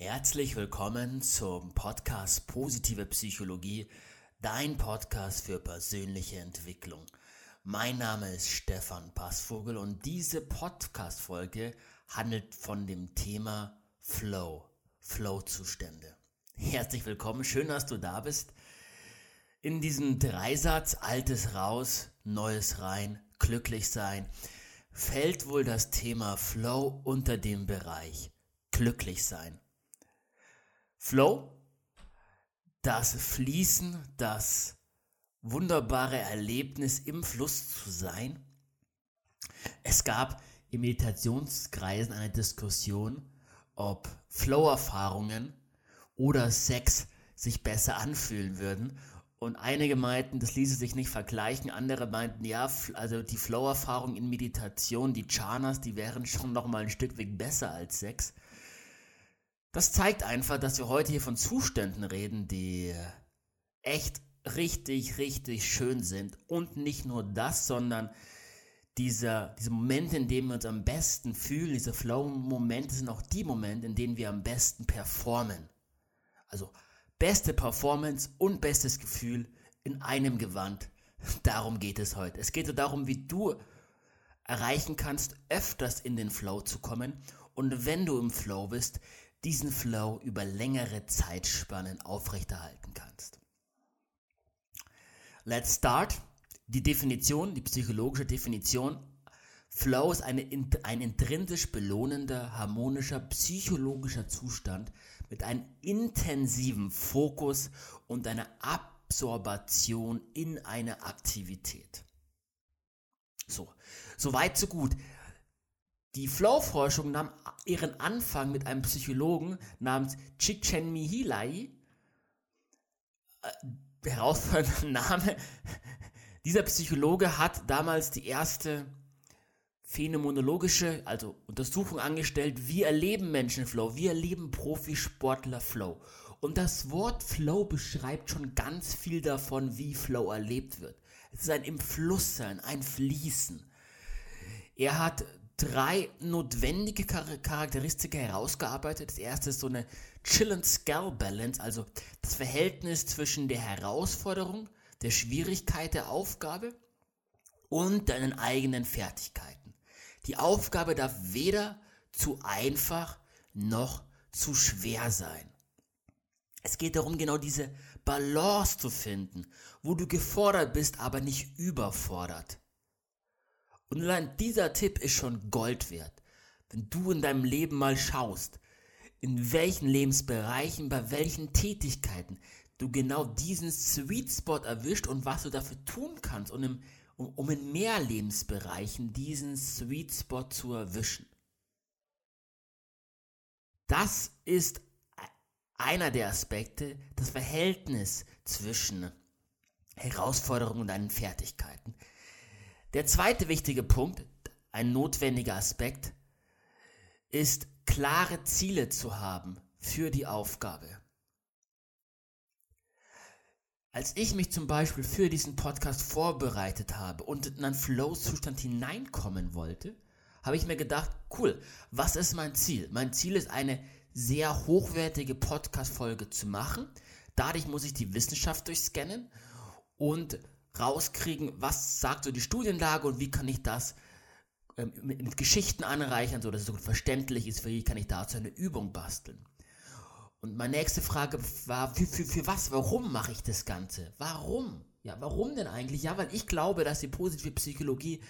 Herzlich willkommen zum Podcast Positive Psychologie, dein Podcast für persönliche Entwicklung. Mein Name ist Stefan Passvogel und diese Podcast-Folge handelt von dem Thema Flow, Flow-Zustände. Herzlich willkommen, schön, dass du da bist. In diesem Dreisatz Altes raus, Neues rein, glücklich sein, fällt wohl das Thema Flow unter dem Bereich glücklich sein. Flow, das Fließen, das wunderbare Erlebnis im Fluss zu sein. Es gab in Meditationskreisen eine Diskussion, ob Flow-Erfahrungen oder Sex sich besser anfühlen würden. Und einige meinten, das ließe sich nicht vergleichen. Andere meinten, ja, also die Flow-Erfahrung in Meditation, die Chanas, die wären schon noch mal ein Stück weit besser als Sex. Das zeigt einfach, dass wir heute hier von Zuständen reden, die echt richtig, richtig schön sind. Und nicht nur das, sondern dieser, diese Momente, in denen wir uns am besten fühlen, diese Flow-Momente sind auch die Momente, in denen wir am besten performen. Also beste Performance und bestes Gefühl in einem Gewand. Darum geht es heute. Es geht darum, wie du erreichen kannst, öfters in den Flow zu kommen. Und wenn du im Flow bist, diesen Flow über längere Zeitspannen aufrechterhalten kannst. Let's start. Die Definition, die psychologische Definition. Flow ist eine, ein intrinsisch belohnender, harmonischer, psychologischer Zustand mit einem intensiven Fokus und einer Absorbation in eine Aktivität. So, so weit, so gut. Die Flow-Forschung nahm ihren Anfang mit einem Psychologen namens Csikszentmihalyi. Äh, herausfordernder Name. Dieser Psychologe hat damals die erste phänomenologische, also Untersuchung angestellt, wie erleben Menschen Flow, wie erleben Profisportler Flow. Und das Wort Flow beschreibt schon ganz viel davon, wie Flow erlebt wird. Es ist ein im Fluss sein, ein Fließen. Er hat drei notwendige Charakteristika herausgearbeitet. Das erste ist so eine Chill and Scale Balance, also das Verhältnis zwischen der Herausforderung, der Schwierigkeit der Aufgabe und deinen eigenen Fertigkeiten. Die Aufgabe darf weder zu einfach noch zu schwer sein. Es geht darum, genau diese Balance zu finden, wo du gefordert bist, aber nicht überfordert. Und allein dieser Tipp ist schon Gold wert. Wenn du in deinem Leben mal schaust, in welchen Lebensbereichen, bei welchen Tätigkeiten du genau diesen Sweet Spot erwischt und was du dafür tun kannst, um, um, um in mehr Lebensbereichen diesen Sweet Spot zu erwischen. Das ist einer der Aspekte, das Verhältnis zwischen Herausforderungen und deinen Fertigkeiten. Der zweite wichtige Punkt, ein notwendiger Aspekt, ist klare Ziele zu haben für die Aufgabe. Als ich mich zum Beispiel für diesen Podcast vorbereitet habe und in einen Flow-Zustand hineinkommen wollte, habe ich mir gedacht, cool, was ist mein Ziel? Mein Ziel ist eine sehr hochwertige Podcast-Folge zu machen. Dadurch muss ich die Wissenschaft durchscannen und rauskriegen, was sagt so die Studienlage und wie kann ich das ähm, mit, Geschichten anreichern, so dass es so verständlich ist, wie kann ich dazu eine Übung basteln. Und meine nächste Frage war, für, für, für was, warum mache ich das Ganze? Warum? Ja, warum denn eigentlich? Ja, weil ich glaube, dass die positive Psychologie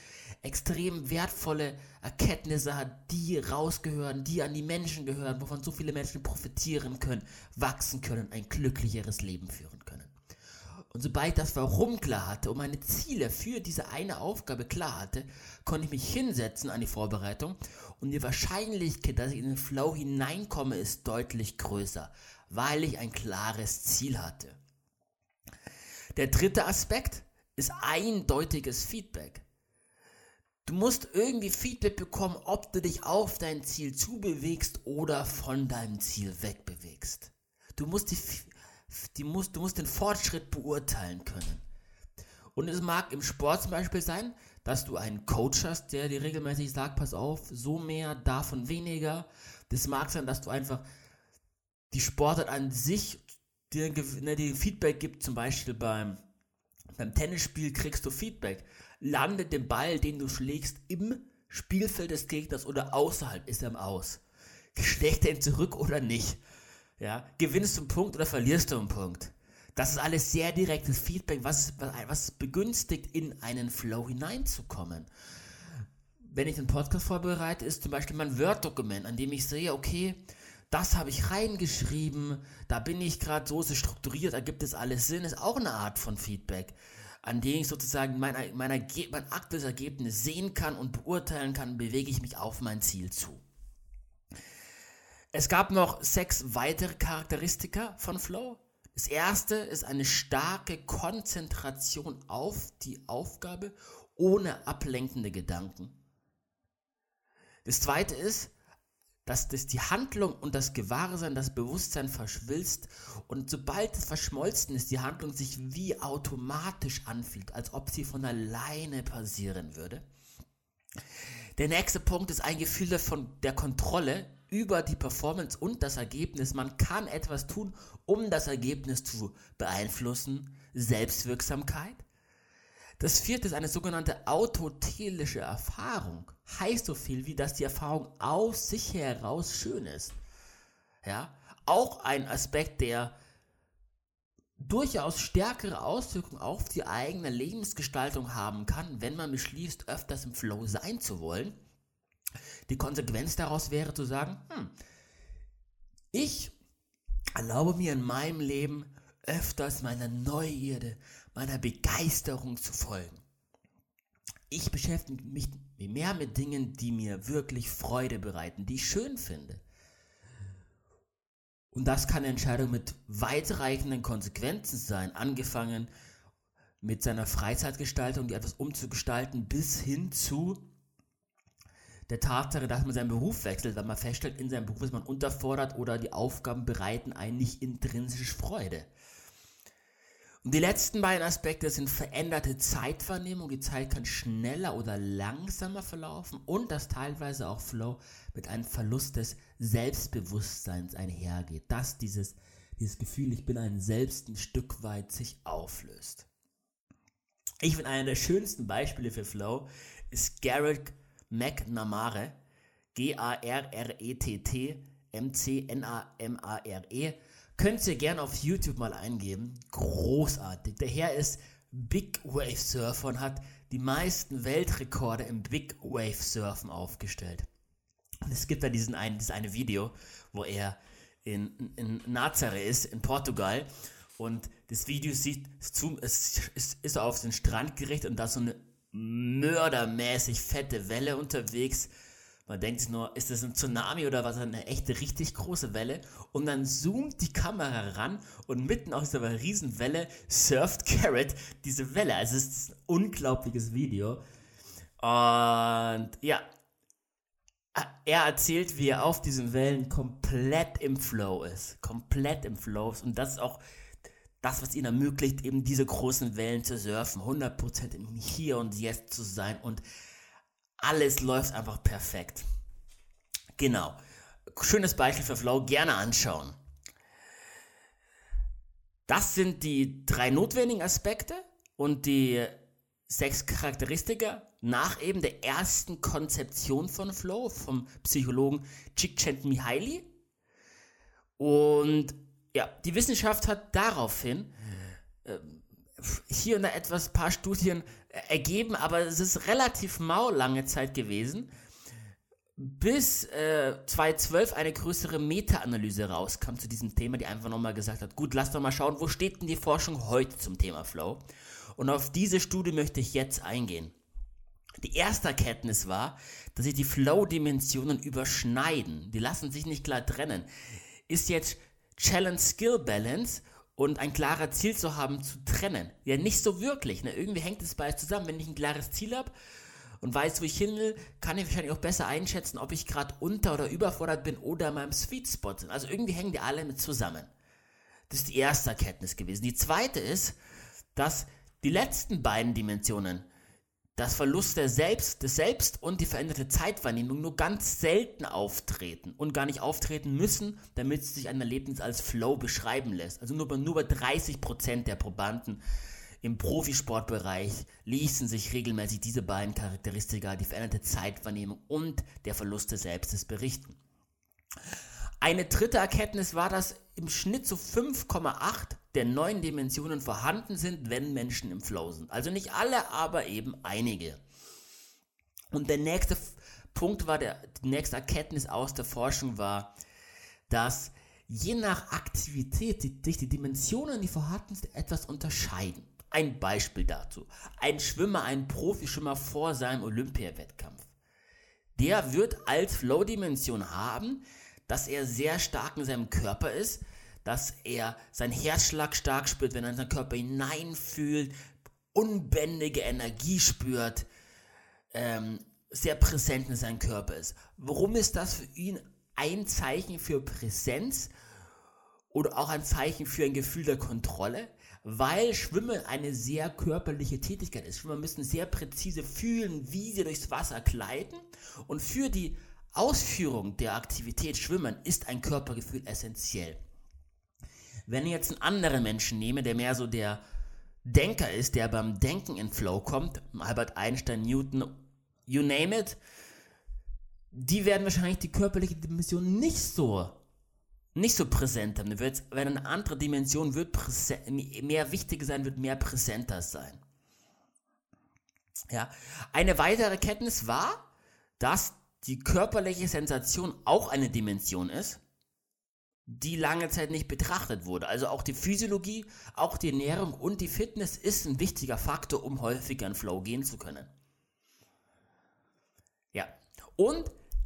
extrem wertvolle Erkenntnisse hat, die rausgehören, die an die Menschen gehören, wovon so viele Menschen profitieren können, wachsen können, ein glücklicheres Leben führen können. Und sobald ich das Warum klar hatte und meine Ziele für diese eine Aufgabe klar hatte, konnte ich mich hinsetzen an die Vorbereitung und die Wahrscheinlichkeit, dass ich in den Flow hineinkomme, ist deutlich größer, weil ich ein klares Ziel hatte. Der dritte Aspekt ist eindeutiges Feedback. Du musst irgendwie Feedback bekommen, ob du dich auf dein Ziel zubewegst oder von deinem Ziel wegbewegst. Du musst die die musst, du musst den Fortschritt beurteilen können. Und es mag im Sport zum Beispiel sein, dass du einen Coach hast, der dir regelmäßig sagt, pass auf, so mehr, davon weniger. Das mag sein, dass du einfach die Sportart an sich dir, ne, dir Feedback gibt, zum Beispiel beim, beim Tennisspiel kriegst du Feedback. Landet den Ball, den du schlägst, im Spielfeld des Gegners oder außerhalb, ist er im Aus. Schlägt er ihn zurück oder nicht? Ja, gewinnst du einen Punkt oder verlierst du einen Punkt? Das ist alles sehr direktes Feedback, was, was begünstigt, in einen Flow hineinzukommen. Wenn ich einen Podcast vorbereite, ist zum Beispiel mein Word-Dokument, an dem ich sehe, okay, das habe ich reingeschrieben, da bin ich gerade so, so strukturiert, da gibt es alles Sinn, ist auch eine Art von Feedback, an dem ich sozusagen mein, mein, mein aktuelles Ergebnis sehen kann und beurteilen kann, bewege ich mich auf mein Ziel zu. Es gab noch sechs weitere Charakteristika von Flow. Das erste ist eine starke Konzentration auf die Aufgabe ohne ablenkende Gedanken. Das zweite ist, dass das die Handlung und das Gewahrsein, das Bewusstsein verschwilzt und sobald es verschmolzen ist, die Handlung sich wie automatisch anfühlt, als ob sie von alleine passieren würde. Der nächste Punkt ist ein Gefühl von der Kontrolle über die Performance und das Ergebnis. Man kann etwas tun, um das Ergebnis zu beeinflussen. Selbstwirksamkeit. Das vierte ist eine sogenannte autotelische Erfahrung. Heißt so viel wie, dass die Erfahrung aus sich heraus schön ist. Ja, auch ein Aspekt, der durchaus stärkere Auswirkungen auf die eigene Lebensgestaltung haben kann, wenn man beschließt, öfters im Flow sein zu wollen. Die Konsequenz daraus wäre zu sagen, hm, ich erlaube mir in meinem Leben öfters meiner Neugierde, meiner Begeisterung zu folgen. Ich beschäftige mich mehr mit Dingen, die mir wirklich Freude bereiten, die ich schön finde. Und das kann eine Entscheidung mit weitreichenden Konsequenzen sein, angefangen mit seiner Freizeitgestaltung, die etwas umzugestalten, bis hin zu der Tatsache, dass man seinen Beruf wechselt, weil man feststellt, in seinem Beruf ist man unterfordert oder die Aufgaben bereiten einen nicht intrinsisch Freude. Und die letzten beiden Aspekte sind veränderte Zeitwahrnehmung. Die Zeit kann schneller oder langsamer verlaufen und dass teilweise auch Flow mit einem Verlust des Selbstbewusstseins einhergeht. Dass dieses, dieses Gefühl, ich bin ein Selbst ein Stück weit sich auflöst. Ich finde, einer der schönsten Beispiele für Flow ist Garrett McNamara, G-A-R-R-E-T-T, M-C-N-A-M-A-R-E. Könnt ihr gerne auf YouTube mal eingeben. Großartig. Der Herr ist Big Wave Surfer und hat die meisten Weltrekorde im Big Wave Surfen aufgestellt. Und es gibt da diesen einen, dieses eine Video, wo er in, in Nazaré ist, in Portugal. Und das Video sieht, es ist, ist auf den Strand gerichtet und da ist so eine mördermäßig fette Welle unterwegs. Man denkt sich nur, ist das ein Tsunami oder was? Eine echte, richtig große Welle. Und dann zoomt die Kamera ran und mitten aus dieser riesen Welle surft Carrot diese Welle. Also es ist ein unglaubliches Video. Und ja, er erzählt, wie er auf diesen Wellen komplett im Flow ist. Komplett im Flow ist. Und das ist auch das, was ihnen ermöglicht, eben diese großen Wellen zu surfen, 100% im Hier und Jetzt zu sein und alles läuft einfach perfekt. Genau. Schönes Beispiel für Flow, gerne anschauen. Das sind die drei notwendigen Aspekte und die sechs Charakteristika nach eben der ersten Konzeption von Flow vom Psychologen Csikszentmihalyi. Und ja, die Wissenschaft hat daraufhin äh, hier und da etwas, paar Studien ergeben, aber es ist relativ mau lange Zeit gewesen, bis äh, 2012 eine größere Meta-Analyse rauskam zu diesem Thema, die einfach nochmal gesagt hat, gut, lass doch mal schauen, wo steht denn die Forschung heute zum Thema Flow? Und auf diese Studie möchte ich jetzt eingehen. Die erste Erkenntnis war, dass sich die Flow-Dimensionen überschneiden. Die lassen sich nicht klar trennen. Ist jetzt Challenge-Skill-Balance und ein klarer Ziel zu haben, zu trennen. Ja, nicht so wirklich. Ne? Irgendwie hängt es beides zusammen. Wenn ich ein klares Ziel habe und weiß, wo ich hin will, kann ich wahrscheinlich auch besser einschätzen, ob ich gerade unter- oder überfordert bin oder in meinem Sweet Spot sind. Also irgendwie hängen die alle mit zusammen. Das ist die erste Erkenntnis gewesen. Die zweite ist, dass die letzten beiden Dimensionen, dass Verlust der Selbst, des Selbst und die veränderte Zeitwahrnehmung nur ganz selten auftreten und gar nicht auftreten müssen, damit sich ein Erlebnis als Flow beschreiben lässt. Also nur bei, nur bei 30% der Probanden im Profisportbereich ließen sich regelmäßig diese beiden Charakteristika, die veränderte Zeitwahrnehmung und der Verlust des Selbstes berichten. Eine dritte Erkenntnis war, dass im Schnitt so 5,8 der neuen Dimensionen vorhanden sind, wenn Menschen im Flow sind. Also nicht alle, aber eben einige. Und der nächste Punkt war, der, die nächste Erkenntnis aus der Forschung war, dass je nach Aktivität sich die Dimensionen, die vorhanden sind, etwas unterscheiden. Ein Beispiel dazu. Ein Schwimmer, ein Profischwimmer vor seinem Olympiawettkampf. Der wird als Flow-Dimension haben, dass er sehr stark in seinem Körper ist, dass er seinen Herzschlag stark spürt, wenn er in seinen Körper hineinfühlt, unbändige Energie spürt, ähm, sehr präsent in seinem Körper ist. Warum ist das für ihn ein Zeichen für Präsenz oder auch ein Zeichen für ein Gefühl der Kontrolle? Weil Schwimmen eine sehr körperliche Tätigkeit ist. Schwimmer müssen sehr präzise fühlen, wie sie durchs Wasser gleiten. Und für die Ausführung der Aktivität Schwimmen ist ein Körpergefühl essentiell. Wenn ich jetzt einen anderen Menschen nehme, der mehr so der Denker ist, der beim Denken in Flow kommt, Albert Einstein, Newton, you name it, die werden wahrscheinlich die körperliche Dimension nicht so nicht so präsent haben. Wenn eine andere Dimension wird mehr wichtiger sein, wird mehr präsenter sein. Ja. Eine weitere Kenntnis war, dass die körperliche Sensation auch eine Dimension ist die lange Zeit nicht betrachtet wurde. Also auch die Physiologie, auch die Ernährung und die Fitness ist ein wichtiger Faktor, um häufiger in Flow gehen zu können. Ja. Und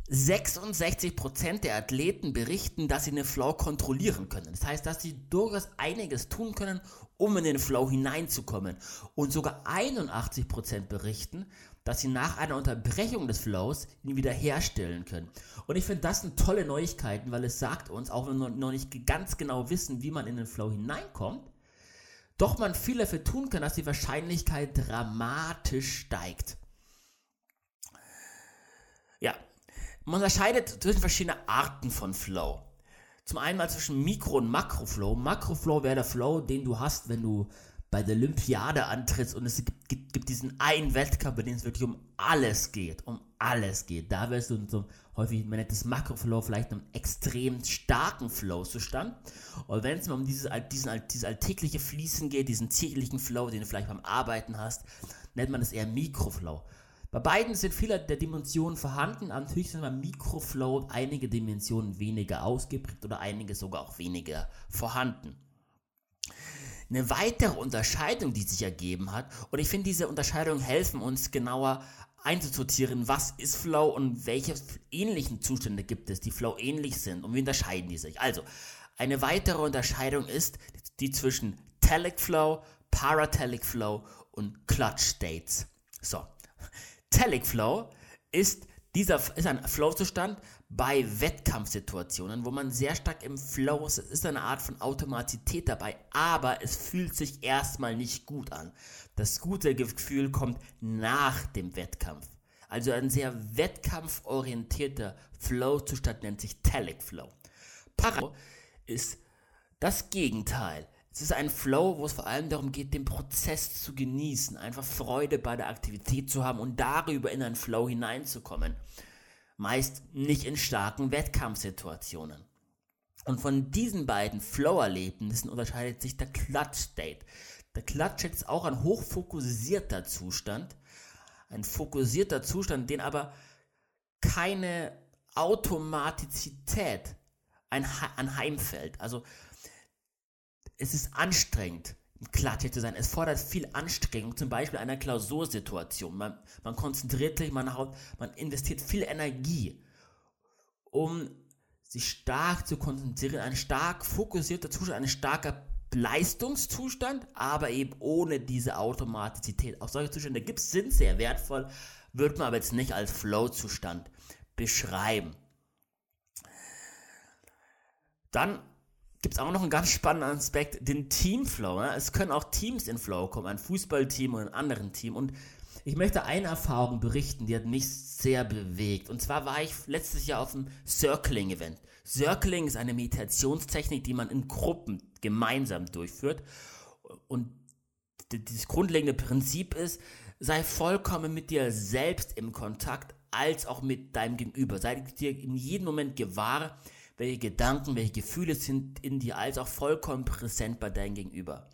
66% der Athleten berichten, dass sie den Flow kontrollieren können. Das heißt, dass sie durchaus einiges tun können, um in den Flow hineinzukommen. Und sogar 81% berichten, dass sie nach einer Unterbrechung des Flows ihn wiederherstellen können. Und ich finde das sind tolle Neuigkeiten, weil es sagt uns, auch wenn wir noch nicht ganz genau wissen, wie man in den Flow hineinkommt, doch man viel dafür tun kann, dass die Wahrscheinlichkeit dramatisch steigt. Ja, man unterscheidet zwischen verschiedenen Arten von Flow. Zum einen mal zwischen Mikro- und Makroflow. Makroflow wäre der Flow, den du hast, wenn du bei der Olympiade antrittst und es gibt, gibt, gibt, diesen einen Wettkampf, bei dem es wirklich um alles geht, um alles geht. Da wirst du so häufig, man nennt das Makroflow, vielleicht einen extrem starken Flow-Zustand. Und wenn es mal um dieses, diesen, dieses alltägliche Fließen geht, diesen täglichen Flow, den du vielleicht beim Arbeiten hast, nennt man das eher Mikroflow. Bei beiden sind viele der Dimensionen vorhanden, aber natürlich sind beim Mikroflow einige Dimensionen weniger ausgeprägt oder einige sogar auch weniger vorhanden. Eine weitere Unterscheidung, die sich ergeben hat, und ich finde, diese Unterscheidungen helfen uns genauer einzusortieren, was ist Flow und welche ähnlichen Zustände gibt es, die Flow ähnlich sind und wie unterscheiden die sich. Also, eine weitere Unterscheidung ist die zwischen Telic Flow, Paratelic Flow und Clutch States. So, Telic Flow ist dieser ist ein Flow-Zustand, bei Wettkampfsituationen, wo man sehr stark im Flow ist. Es ist eine Art von Automatizität dabei, aber es fühlt sich erstmal nicht gut an. Das gute Gefühl kommt nach dem Wettkampf. Also ein sehr wettkampforientierter Flow-Zustand nennt sich Telic Flow. Para ist das Gegenteil. Es ist ein Flow, wo es vor allem darum geht, den Prozess zu genießen, einfach Freude bei der Aktivität zu haben und darüber in einen Flow hineinzukommen meist nicht in starken Wettkampfsituationen. Und von diesen beiden Flow-Erlebnissen unterscheidet sich der Clutch State. Der Clutch State ist auch ein hochfokussierter Zustand, ein fokussierter Zustand, den aber keine Automatizität anheimfällt. Also es ist anstrengend, klartätig zu sein. Es fordert viel Anstrengung, zum Beispiel einer Klausursituation. Man, man konzentriert sich, man, man investiert viel Energie, um sich stark zu konzentrieren. Ein stark fokussierter Zustand, ein starker Leistungszustand, aber eben ohne diese Automatizität. Auch solche Zustände gibt es, sind sehr wertvoll, wird man aber jetzt nicht als Flow-Zustand beschreiben. Dann gibt es auch noch einen ganz spannenden Aspekt, den Teamflow. Ne? Es können auch Teams in Flow kommen, ein Fußballteam oder ein anderes Team. Und Ich möchte eine Erfahrung berichten, die hat mich sehr bewegt. Und zwar war ich letztes Jahr auf einem Circling-Event. Circling ist eine Meditationstechnik, die man in Gruppen gemeinsam durchführt. Und das grundlegende Prinzip ist, sei vollkommen mit dir selbst im Kontakt, als auch mit deinem Gegenüber. Sei dir in jedem Moment gewahr, welche Gedanken, welche Gefühle sind in dir, als auch vollkommen präsent bei deinem Gegenüber.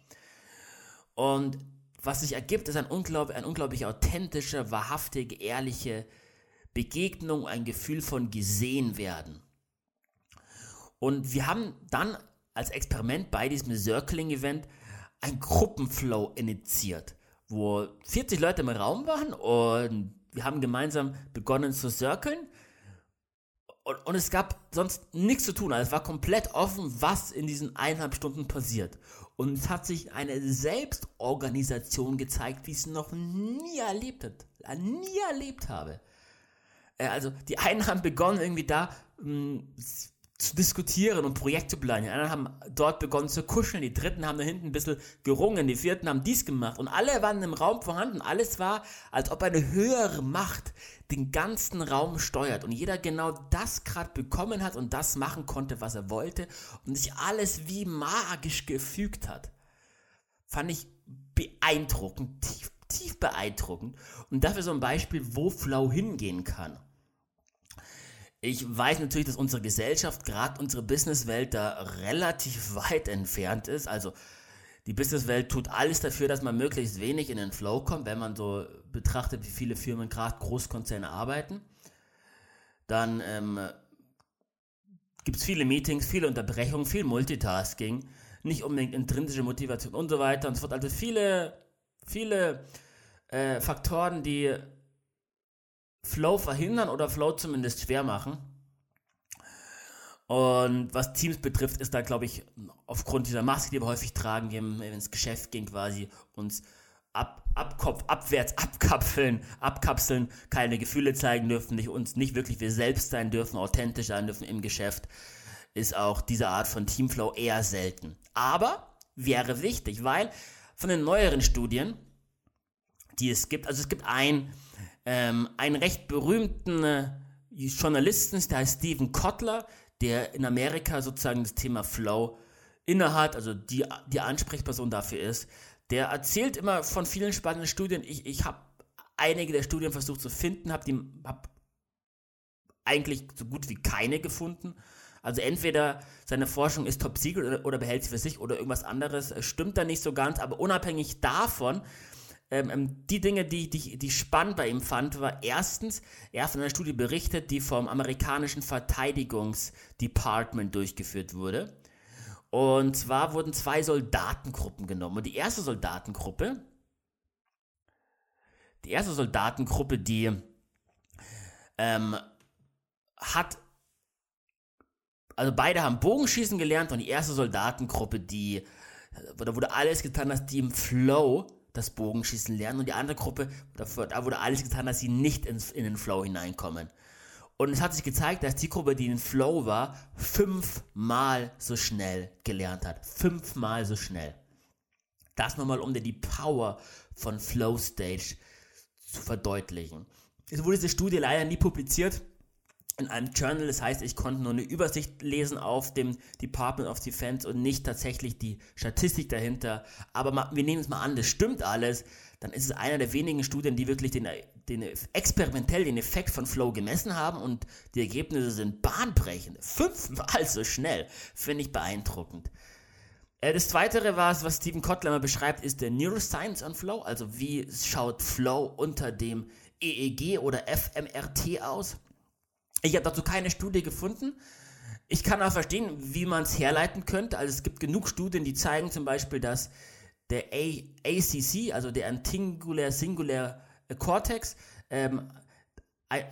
Und was sich ergibt, ist ein unglaublich, ein unglaublich authentischer, wahrhaftige, ehrliche Begegnung, ein Gefühl von gesehen werden. Und wir haben dann als Experiment bei diesem Circling-Event ein Gruppenflow initiiert, wo 40 Leute im Raum waren und wir haben gemeinsam begonnen zu circlen. Und, und, es gab sonst nichts zu tun. Also es war komplett offen, was in diesen eineinhalb Stunden passiert. Und es hat sich eine Selbstorganisation gezeigt, wie ich es noch nie erlebt hat, nie erlebt habe. Äh, also die einen haben begonnen irgendwie da hm, zu diskutieren und Projekte planen. Die anderen haben dort begonnen zu kuscheln, die dritten haben da hinten ein bisschen gerungen, die vierten haben dies gemacht und alle waren im Raum vorhanden. Alles war, als ob eine höhere Macht den ganzen Raum steuert und jeder genau das gerade bekommen hat und das machen konnte, was er wollte und sich alles wie magisch gefügt hat. Fand ich beeindruckend, tief, tief beeindruckend und dafür so ein Beispiel, wo Flow hingehen kann. Ich weiß natürlich, dass unsere Gesellschaft, gerade unsere Businesswelt, da relativ weit entfernt ist. Also die Businesswelt tut alles dafür, dass man möglichst wenig in den Flow kommt, wenn man so betrachtet, wie viele Firmen gerade Großkonzerne arbeiten. Dann ähm, gibt es viele Meetings, viele Unterbrechungen, viel Multitasking, nicht unbedingt intrinsische Motivation und so weiter und so fort. Also viele, viele äh, Faktoren, die Flow verhindern oder Flow zumindest schwer machen. Und was Teams betrifft, ist da, glaube ich, aufgrund dieser Maske, die wir häufig tragen, wenn wir ins Geschäft gehen, quasi uns ab, abkopf, abwärts abkapseln, abkapseln, keine Gefühle zeigen dürfen, nicht, uns nicht wirklich wir selbst sein dürfen, authentisch sein dürfen im Geschäft, ist auch diese Art von Teamflow eher selten. Aber wäre wichtig, weil von den neueren Studien, die es gibt, also es gibt ein, ähm, einen recht berühmten äh, Journalisten, der heißt Stephen Kotler, der in Amerika sozusagen das Thema Flow innehat, also die, die Ansprechperson dafür ist. Der erzählt immer von vielen spannenden Studien. Ich, ich habe einige der Studien versucht zu finden, habe hab eigentlich so gut wie keine gefunden. Also entweder seine Forschung ist top secret oder, oder behält sie für sich oder irgendwas anderes stimmt da nicht so ganz, aber unabhängig davon ähm, ähm, die Dinge, die, die, die spannend bei ihm fand, war erstens, er hat von einer Studie berichtet, die vom amerikanischen Verteidigungsdepartment durchgeführt wurde. Und zwar wurden zwei Soldatengruppen genommen. Und die erste Soldatengruppe, die erste Soldatengruppe, die ähm, hat, also beide haben Bogenschießen gelernt und die erste Soldatengruppe, die, da wurde alles getan, dass die im Flow das Bogenschießen lernen und die andere Gruppe, da wurde alles getan, dass sie nicht ins, in den Flow hineinkommen. Und es hat sich gezeigt, dass die Gruppe, die in Flow war, fünfmal so schnell gelernt hat. Fünfmal so schnell. Das nochmal, um dir die Power von Flow Stage zu verdeutlichen. Es wurde diese Studie leider nie publiziert in einem Journal. Das heißt, ich konnte nur eine Übersicht lesen auf dem Department of Defense und nicht tatsächlich die Statistik dahinter. Aber mal, wir nehmen es mal an, das stimmt alles. Dann ist es einer der wenigen Studien, die wirklich den, den experimentell den Effekt von Flow gemessen haben und die Ergebnisse sind bahnbrechend. Fünfmal so schnell. Finde ich beeindruckend. Äh, das zweite, was, was Stephen Kotler beschreibt, ist der Neuroscience on Flow. Also wie schaut Flow unter dem EEG oder FMRT aus? Ich habe dazu keine Studie gefunden. Ich kann auch verstehen, wie man es herleiten könnte. Also es gibt genug Studien, die zeigen zum Beispiel, dass der A ACC, also der Antingular Singular Cortex, ähm, ein,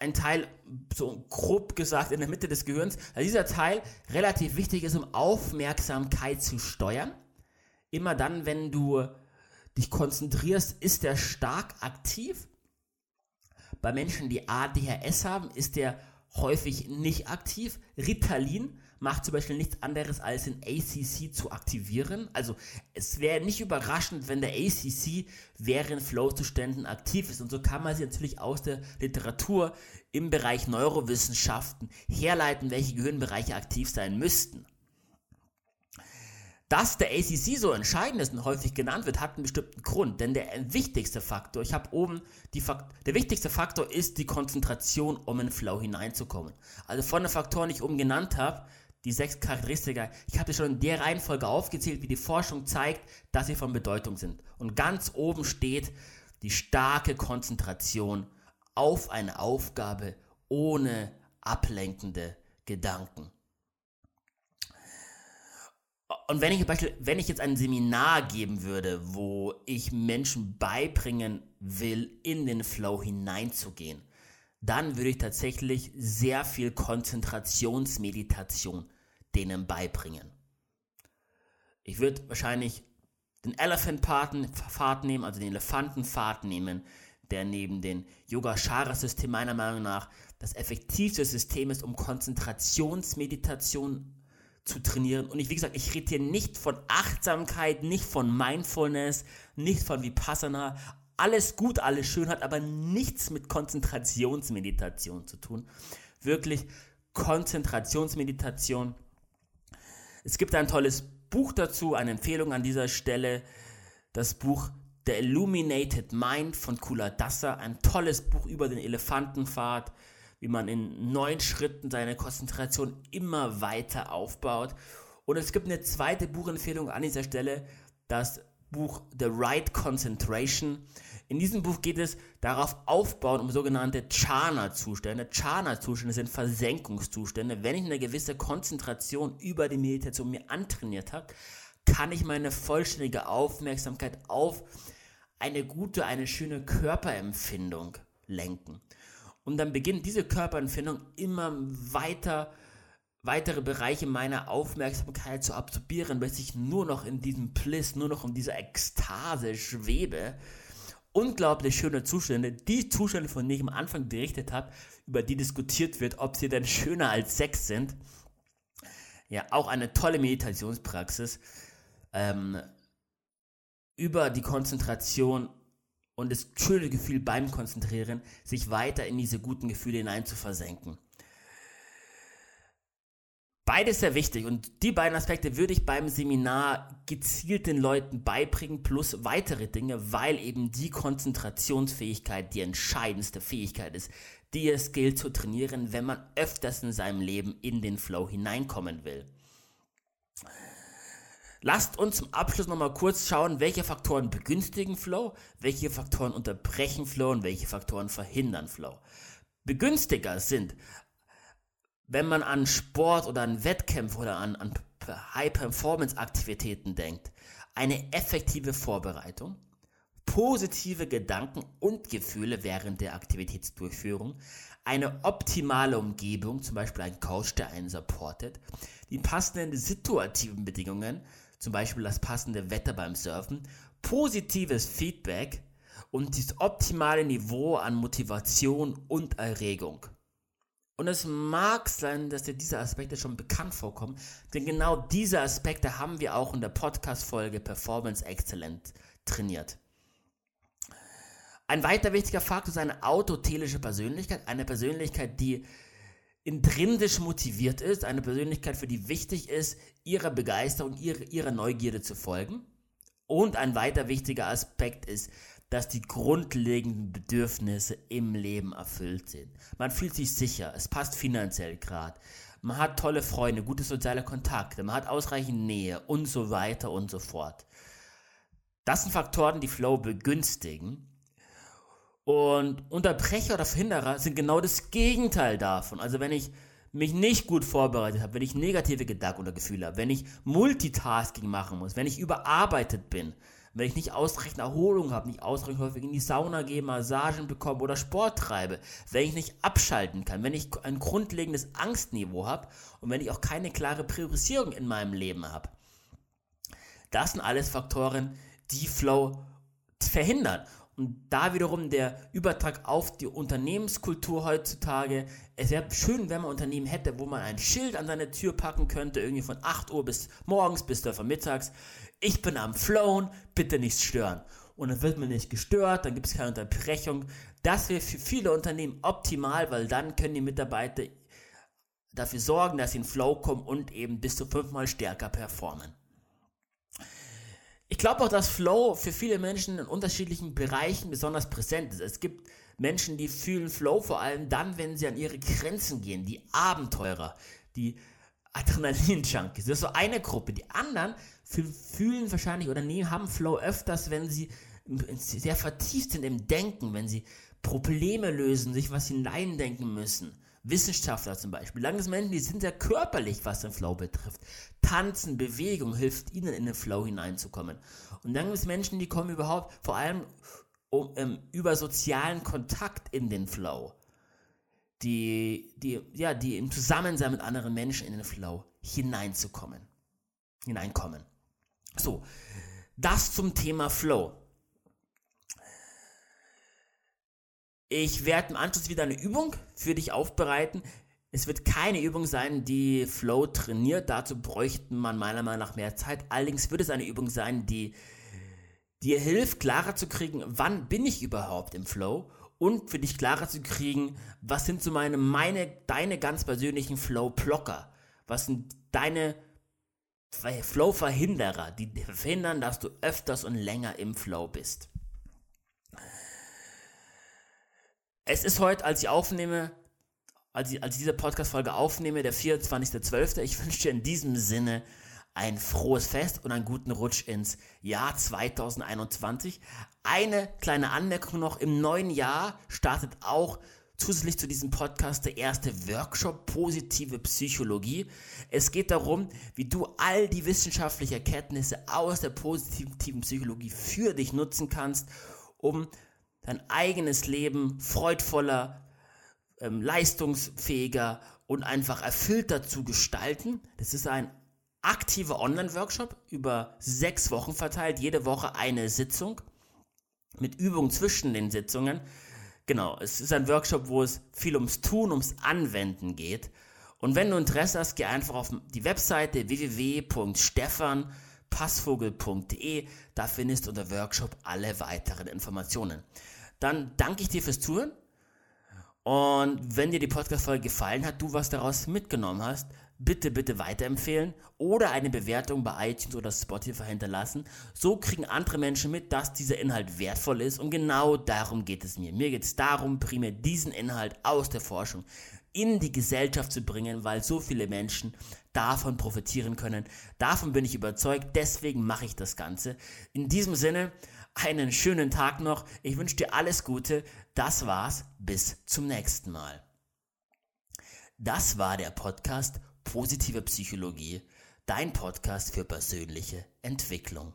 ein, Teil, so grob gesagt, in der Mitte des Gehirns, also dieser Teil relativ wichtig ist, um Aufmerksamkeit zu steuern. Immer dann, wenn du dich konzentrierst, ist er stark aktiv. Bei Menschen, die ADHS haben, ist der häufig nicht aktiv. Ritalin macht zum Beispiel nichts anderes als den ACC zu aktivieren. Also es wäre nicht überraschend, wenn der ACC während Flow-Zuständen aktiv ist. Und so kann man sich natürlich aus der Literatur im Bereich Neurowissenschaften herleiten, welche Gehirnbereiche aktiv sein müssten. Dass der ACC so entscheidend ist und häufig genannt wird, hat einen bestimmten Grund. Denn der wichtigste Faktor, ich habe oben die Fakt der wichtigste Faktor ist die Konzentration, um in Flow hineinzukommen. Also von den Faktoren, die ich oben genannt habe, die sechs Charakteristika, ich habe schon in der Reihenfolge aufgezählt, wie die Forschung zeigt, dass sie von Bedeutung sind. Und ganz oben steht die starke Konzentration auf eine Aufgabe ohne ablenkende Gedanken. Und wenn ich, wenn ich jetzt ein Seminar geben würde, wo ich Menschen beibringen will, in den Flow hineinzugehen, dann würde ich tatsächlich sehr viel Konzentrationsmeditation denen beibringen. Ich würde wahrscheinlich den Elephant-Pfad nehmen, also den Elefantenpfad nehmen, der neben dem Yoga-Shara-System meiner Meinung nach das effektivste System ist, um Konzentrationsmeditation zu trainieren. Und ich, wie gesagt, ich rede hier nicht von Achtsamkeit, nicht von Mindfulness, nicht von Vipassana. Alles gut, alles schön, hat aber nichts mit Konzentrationsmeditation zu tun. Wirklich Konzentrationsmeditation. Es gibt ein tolles Buch dazu, eine Empfehlung an dieser Stelle. Das Buch The Illuminated Mind von Kula Dassa. Ein tolles Buch über den Elefantenpfad wie man in neun Schritten seine Konzentration immer weiter aufbaut. Und es gibt eine zweite Buchempfehlung an dieser Stelle, das Buch The Right Concentration. In diesem Buch geht es darauf aufbauen, um sogenannte Chana-Zustände. Chana-Zustände sind Versenkungszustände. Wenn ich eine gewisse Konzentration über die Meditation mir antrainiert habe, kann ich meine vollständige Aufmerksamkeit auf eine gute, eine schöne Körperempfindung lenken. Und dann beginnt diese Körperempfindung immer weiter, weitere Bereiche meiner Aufmerksamkeit zu absorbieren, bis ich nur noch in diesem Bliss, nur noch in dieser Ekstase schwebe. Unglaublich schöne Zustände, die Zustände, von denen ich am Anfang berichtet habe, über die diskutiert wird, ob sie denn schöner als Sex sind. Ja, auch eine tolle Meditationspraxis ähm, über die Konzentration und das schöne Gefühl beim Konzentrieren, sich weiter in diese guten Gefühle hinein zu versenken. Beides sehr wichtig und die beiden Aspekte würde ich beim Seminar gezielt den Leuten beibringen, plus weitere Dinge, weil eben die Konzentrationsfähigkeit die entscheidendste Fähigkeit ist, die es gilt zu trainieren, wenn man öfters in seinem Leben in den Flow hineinkommen will. Lasst uns zum Abschluss nochmal kurz schauen, welche Faktoren begünstigen Flow, welche Faktoren unterbrechen Flow und welche Faktoren verhindern Flow. Begünstiger sind, wenn man an Sport oder an Wettkämpfe oder an, an High-Performance-Aktivitäten denkt, eine effektive Vorbereitung, positive Gedanken und Gefühle während der Aktivitätsdurchführung, eine optimale Umgebung, zum Beispiel ein Coach, der einen supportet, die passenden situativen Bedingungen, zum Beispiel das passende Wetter beim Surfen, positives Feedback und das optimale Niveau an Motivation und Erregung. Und es mag sein, dass dir diese Aspekte schon bekannt vorkommen, denn genau diese Aspekte haben wir auch in der Podcast-Folge Performance Excellent trainiert. Ein weiter wichtiger Faktor ist eine autotelische Persönlichkeit, eine Persönlichkeit, die intrinsisch motiviert ist, eine Persönlichkeit, für die wichtig ist, ihrer Begeisterung, ihrer, ihrer Neugierde zu folgen. Und ein weiter wichtiger Aspekt ist, dass die grundlegenden Bedürfnisse im Leben erfüllt sind. Man fühlt sich sicher, es passt finanziell gerade, man hat tolle Freunde, gute soziale Kontakte, man hat ausreichend Nähe und so weiter und so fort. Das sind Faktoren, die Flow begünstigen und Unterbrecher oder Verhinderer sind genau das Gegenteil davon. Also wenn ich mich nicht gut vorbereitet habe, wenn ich negative Gedanken oder Gefühle habe, wenn ich Multitasking machen muss, wenn ich überarbeitet bin, wenn ich nicht ausreichend Erholung habe, nicht ausreichend häufig in die Sauna gehe, Massagen bekomme oder Sport treibe, wenn ich nicht abschalten kann, wenn ich ein grundlegendes Angstniveau habe und wenn ich auch keine klare Priorisierung in meinem Leben habe. Das sind alles Faktoren, die Flow verhindern. Und da wiederum der Übertrag auf die Unternehmenskultur heutzutage. Es wäre schön, wenn man Unternehmen hätte, wo man ein Schild an seine Tür packen könnte, irgendwie von 8 Uhr bis morgens bis 12 Uhr mittags. Ich bin am Flown, bitte nichts stören. Und dann wird man nicht gestört, dann gibt es keine Unterbrechung. Das wäre für viele Unternehmen optimal, weil dann können die Mitarbeiter dafür sorgen, dass sie in Flow kommen und eben bis zu fünfmal stärker performen. Ich glaube auch, dass Flow für viele Menschen in unterschiedlichen Bereichen besonders präsent ist. Es gibt Menschen, die fühlen Flow vor allem dann, wenn sie an ihre Grenzen gehen. Die Abenteurer, die Adrenalin-Junkies. Das ist so eine Gruppe. Die anderen fühlen wahrscheinlich oder nee, haben Flow öfters, wenn sie sehr vertieft sind im Denken, wenn sie Probleme lösen, sich was hineindenken müssen. Wissenschaftler zum Beispiel, langes Menschen, die sind sehr körperlich, was den Flow betrifft. Tanzen, Bewegung hilft ihnen in den Flow hineinzukommen. Und dann gibt es Menschen, die kommen überhaupt vor allem um, ähm, über sozialen Kontakt in den Flow. Die, die, ja, die im Zusammensein mit anderen Menschen in den Flow hineinzukommen. Hineinkommen. So, das zum Thema Flow. Ich werde im Anschluss wieder eine Übung für dich aufbereiten. Es wird keine Übung sein, die Flow trainiert. Dazu bräuchte man meiner Meinung nach mehr Zeit. Allerdings wird es eine Übung sein, die dir hilft, klarer zu kriegen, wann bin ich überhaupt im Flow und für dich klarer zu kriegen, was sind so meine, meine, deine ganz persönlichen Flow-Blocker? Was sind deine Flow-Verhinderer, die verhindern, dass du öfters und länger im Flow bist? Es ist heute, als ich aufnehme, als ich, als ich diese Podcast-Folge aufnehme, der 24.12. Ich wünsche dir in diesem Sinne ein frohes Fest und einen guten Rutsch ins Jahr 2021. Eine kleine Anmerkung noch, im neuen Jahr startet auch zusätzlich zu diesem Podcast der erste Workshop Positive Psychologie. Es geht darum, wie du all die wissenschaftlichen Erkenntnisse aus der positiven Psychologie für dich nutzen kannst, um dein eigenes Leben freudvoller, ähm, leistungsfähiger und einfach erfüllter zu gestalten. Das ist ein aktiver Online-Workshop über sechs Wochen verteilt, jede Woche eine Sitzung mit Übungen zwischen den Sitzungen. Genau, es ist ein Workshop, wo es viel ums Tun, ums Anwenden geht. Und wenn du Interesse hast, geh einfach auf die Webseite www.stefan.com passvogel.de. Da findest du unter Workshop alle weiteren Informationen. Dann danke ich dir fürs Zuhören. Und wenn dir die Podcast-Folge gefallen hat, du was daraus mitgenommen hast, bitte, bitte weiterempfehlen oder eine Bewertung bei iTunes oder Spotify hinterlassen. So kriegen andere Menschen mit, dass dieser Inhalt wertvoll ist und genau darum geht es mir. Mir geht es darum, primär diesen Inhalt aus der Forschung in die Gesellschaft zu bringen, weil so viele Menschen davon profitieren können. Davon bin ich überzeugt, deswegen mache ich das Ganze. In diesem Sinne, einen schönen Tag noch. Ich wünsche dir alles Gute. Das war's. Bis zum nächsten Mal. Das war der Podcast Positive Psychologie, dein Podcast für persönliche Entwicklung.